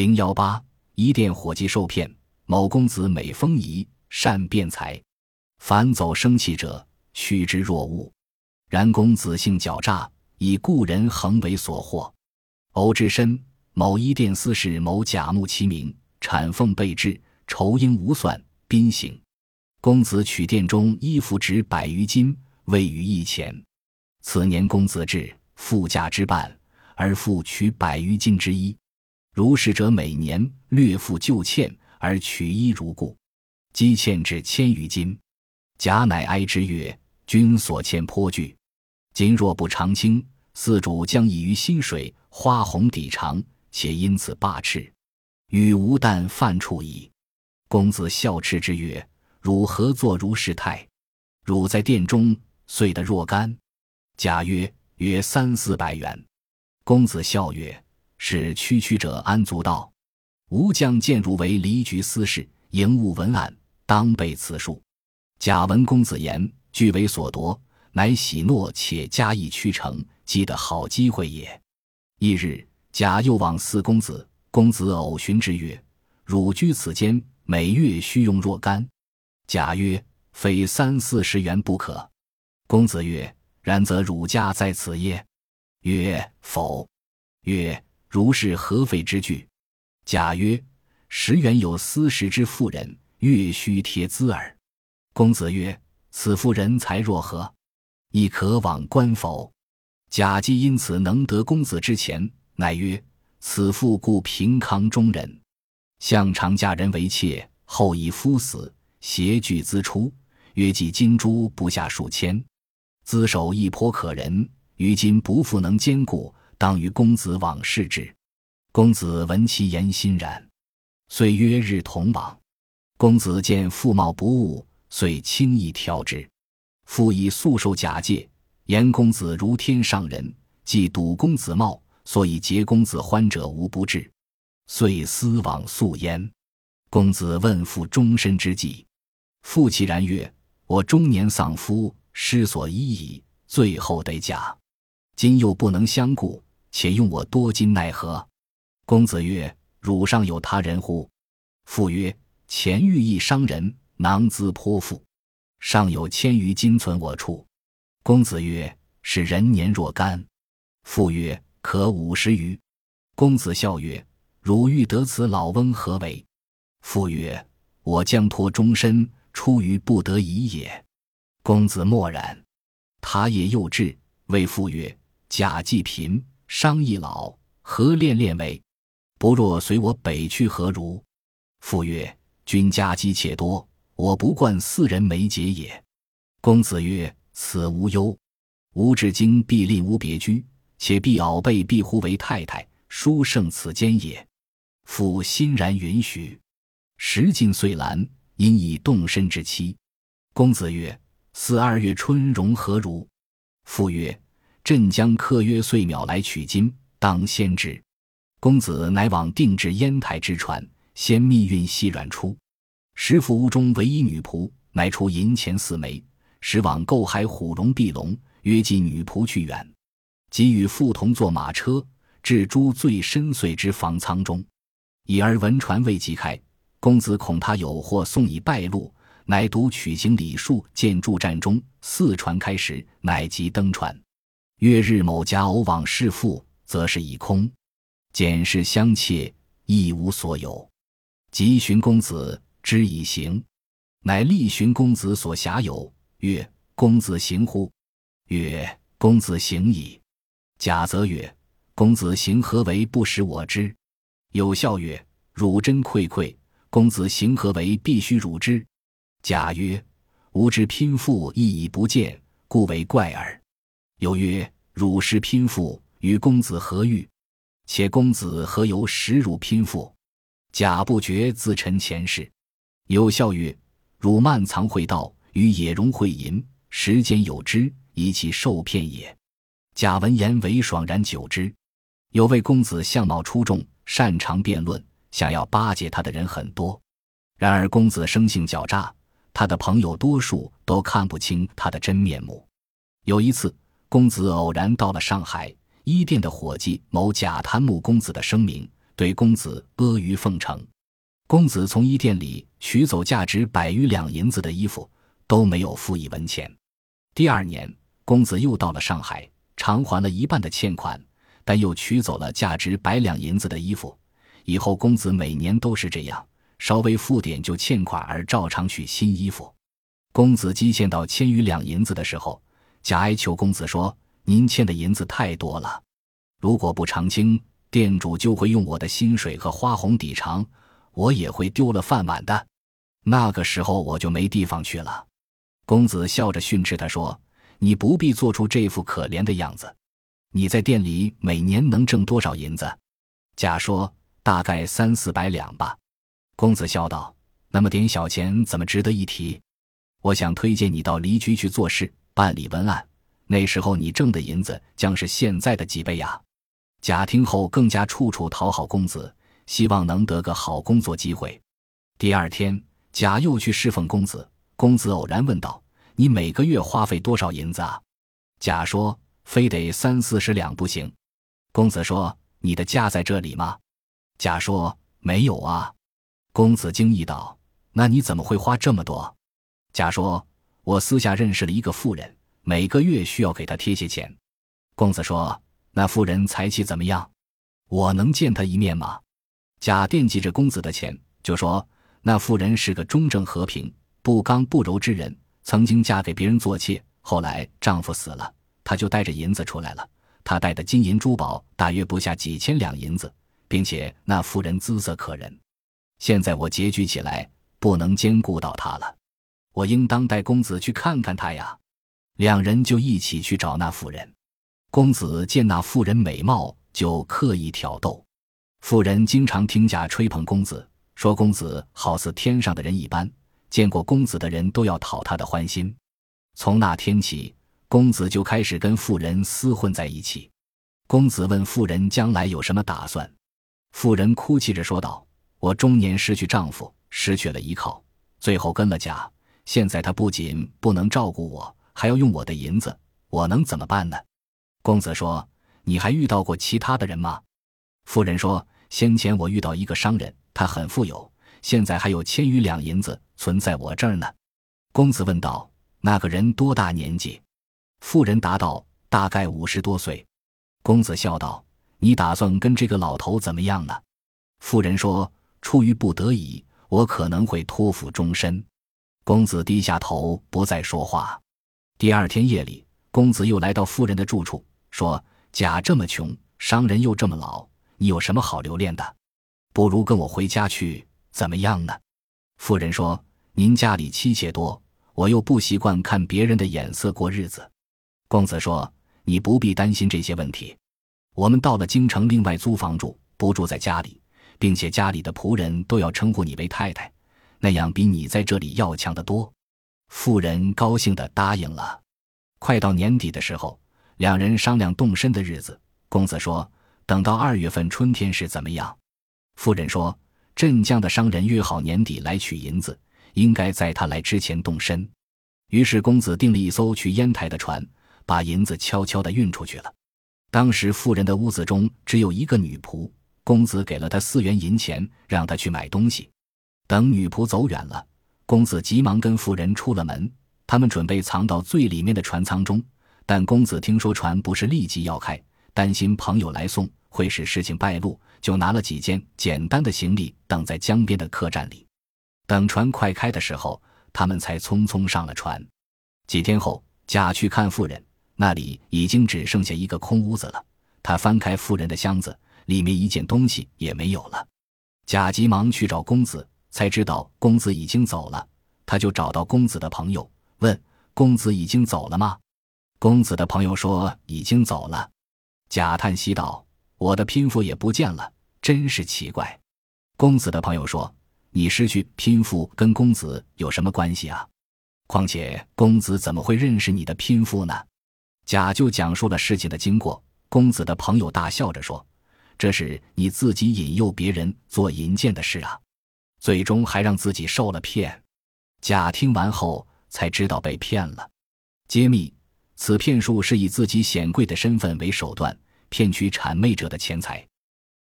零幺八，一店伙计受骗，某公子美风仪，善辩才，凡走生气者，趋之若鹜。然公子性狡诈，以故人恒为所惑。偶至深，某一店司事某假冒其名，产奉备至，酬应无算，宾行。公子取店中衣服值百余金，未于一钱。此年公子至，富价之半，而复取百余斤之衣。如是者，每年略付旧欠，而取衣如故，积欠至千余斤。贾乃哀之曰：“君所欠颇巨，今若不偿清，四主将以于薪水花红抵偿，且因此罢斥，与无但犯处矣。”公子笑斥之曰：“汝何作如是态？汝在殿中碎得若干？”贾曰：“约三四百元。”公子笑曰：“是区区者安足道？吾将见汝为离局司事，营务文案，当备此数。”贾闻公子言，俱为所夺，乃喜诺，且加以屈成，积得好机会也。翌日，贾又往四公子，公子偶寻之曰：“汝居此间，每月须用若干？”贾曰：“非三四十元不可。”公子曰：然则汝家在此耶？曰否。曰如是何废之具？甲曰：十元有私食之妇人，月须贴资耳。公子曰：此妇人才若何？亦可往观否？甲既因此能得公子之钱，乃曰：此妇故平康中人，向常嫁人为妾，后以夫死，携具资出，约计金珠不下数千。资守亦颇可人，于今不复能兼顾，当与公子往视之。公子闻其言，欣然，遂约日同往。公子见妇貌不误，遂轻易挑之。妇以素受假借，言公子如天上人，既睹公子貌，所以结公子欢者无不至，遂思往素焉。公子问妇终身之计，妇其然曰：“我中年丧夫。”失所依矣，最后得假。今又不能相顾，且用我多金奈何？公子曰：“汝上有他人乎？”父曰：“前遇一商人，囊资颇富，尚有千余金存我处。”公子曰：“是人年若干？”父曰：“可五十余。”公子笑曰：“汝欲得此老翁何为？”父曰：“我将托终身，出于不得已也。”公子默然，他也又至，谓父曰：“假既贫，商亦老，何恋恋为？不若随我北去，何如？”父曰：“君家积且多，我不惯四人没结也。”公子曰：“此无忧，吾至今必令吾别居，且必敖备必呼为太太，殊胜此间也。”父欣然允许。时近岁阑，因以动身之期。公子曰。四二月春荣何如？父曰：“镇江客约岁秒来取金，当先之。”公子乃往定制烟台之船，先密运细软出。师傅屋中唯一女仆，乃出银钱四枚，使往购海虎龙碧龙，约计女仆去远。即与父同坐马车，至诸最深邃之房舱中，已而闻船未及开，公子恐他有祸，送以败露。乃独取行礼数，见助战中，四船开时，乃即登船。月日某家偶往视父，则是已空。简氏相切，一无所有。即寻公子，之以行，乃力寻公子所辖有。曰：公子行乎？曰：公子行矣。贾则曰：公子行何为不使我知？有笑曰：汝真愧愧。公子行何为必须汝知？甲曰：“吾之拼妇亦已不见，故为怪耳。”又曰：“汝师拼妇与公子何欲？且公子何由使汝拼妇？”贾不觉自陈前世。有笑曰：“汝漫藏会道，与野容会淫，时间有之，以其受骗也。”贾闻言为爽然久之。有位公子相貌出众，擅长辩论，想要巴结他的人很多。然而公子生性狡诈。他的朋友多数都看不清他的真面目。有一次，公子偶然到了上海，一店的伙计某假贪慕公子的声名，对公子阿谀奉承。公子从衣店里取走价值百余两银子的衣服，都没有付一文钱。第二年，公子又到了上海，偿还了一半的欠款，但又取走了价值百两银子的衣服。以后，公子每年都是这样，稍微付点就欠款，而照常取新衣服。公子积欠到千余两银子的时候，贾哀求公子说：“您欠的银子太多了，如果不偿清，店主就会用我的薪水和花红抵偿，我也会丢了饭碗的。那个时候我就没地方去了。”公子笑着训斥他说：“你不必做出这副可怜的样子。你在店里每年能挣多少银子？”贾说：“大概三四百两吧。”公子笑道：“那么点小钱怎么值得一提？”我想推荐你到离居去做事，办理文案。那时候你挣的银子将是现在的几倍呀！贾听后更加处处讨好公子，希望能得个好工作机会。第二天，贾又去侍奉公子。公子偶然问道：“你每个月花费多少银子啊？”贾说：“非得三四十两不行。”公子说：“你的家在这里吗？”贾说：“没有啊。”公子惊异道：“那你怎么会花这么多？”贾说：“我私下认识了一个妇人，每个月需要给她贴些钱。”公子说：“那妇人财气怎么样？我能见她一面吗？”贾惦记着公子的钱，就说：“那妇人是个忠正和平、不刚不柔之人，曾经嫁给别人做妾，后来丈夫死了，她就带着银子出来了。她带的金银珠宝大约不下几千两银子，并且那妇人姿色可人。现在我拮据起来，不能兼顾到她了。”我应当带公子去看看他呀，两人就一起去找那妇人。公子见那妇人美貌，就刻意挑逗。妇人经常听贾吹捧公子，说公子好似天上的人一般，见过公子的人都要讨他的欢心。从那天起，公子就开始跟妇人厮混在一起。公子问妇人将来有什么打算，妇人哭泣着说道：“我中年失去丈夫，失去了依靠，最后跟了贾。”现在他不仅不能照顾我，还要用我的银子，我能怎么办呢？公子说：“你还遇到过其他的人吗？”妇人说：“先前我遇到一个商人，他很富有，现在还有千余两银子存在我这儿呢。”公子问道：“那个人多大年纪？”妇人答道：“大概五十多岁。”公子笑道：“你打算跟这个老头怎么样呢？”妇人说：“出于不得已，我可能会托付终身。”公子低下头，不再说话。第二天夜里，公子又来到夫人的住处，说：“甲这么穷，商人又这么老，你有什么好留恋的？不如跟我回家去，怎么样呢？”夫人说：“您家里妻妾多，我又不习惯看别人的眼色过日子。”公子说：“你不必担心这些问题。我们到了京城，另外租房住，不住在家里，并且家里的仆人都要称呼你为太太。”那样比你在这里要强得多。妇人高兴地答应了。快到年底的时候，两人商量动身的日子。公子说：“等到二月份春天时怎么样？”妇人说：“镇江的商人约好年底来取银子，应该在他来之前动身。”于是公子订了一艘去烟台的船，把银子悄悄地运出去了。当时妇人的屋子中只有一个女仆，公子给了她四元银钱，让她去买东西。等女仆走远了，公子急忙跟妇人出了门。他们准备藏到最里面的船舱中，但公子听说船不是立即要开，担心朋友来送会使事情败露，就拿了几件简单的行李等在江边的客栈里。等船快开的时候，他们才匆匆上了船。几天后，贾去看妇人，那里已经只剩下一个空屋子了。他翻开妇人的箱子，里面一件东西也没有了。贾急忙去找公子。才知道公子已经走了，他就找到公子的朋友，问公子已经走了吗？公子的朋友说已经走了。贾叹息道：“我的拼妇也不见了，真是奇怪。”公子的朋友说：“你失去拼妇跟公子有什么关系啊？况且公子怎么会认识你的拼妇呢？”贾就讲述了事情的经过。公子的朋友大笑着说：“这是你自己引诱别人做淫贱的事啊！”最终还让自己受了骗，甲听完后才知道被骗了。揭秘：此骗术是以自己显贵的身份为手段，骗取谄媚者的钱财。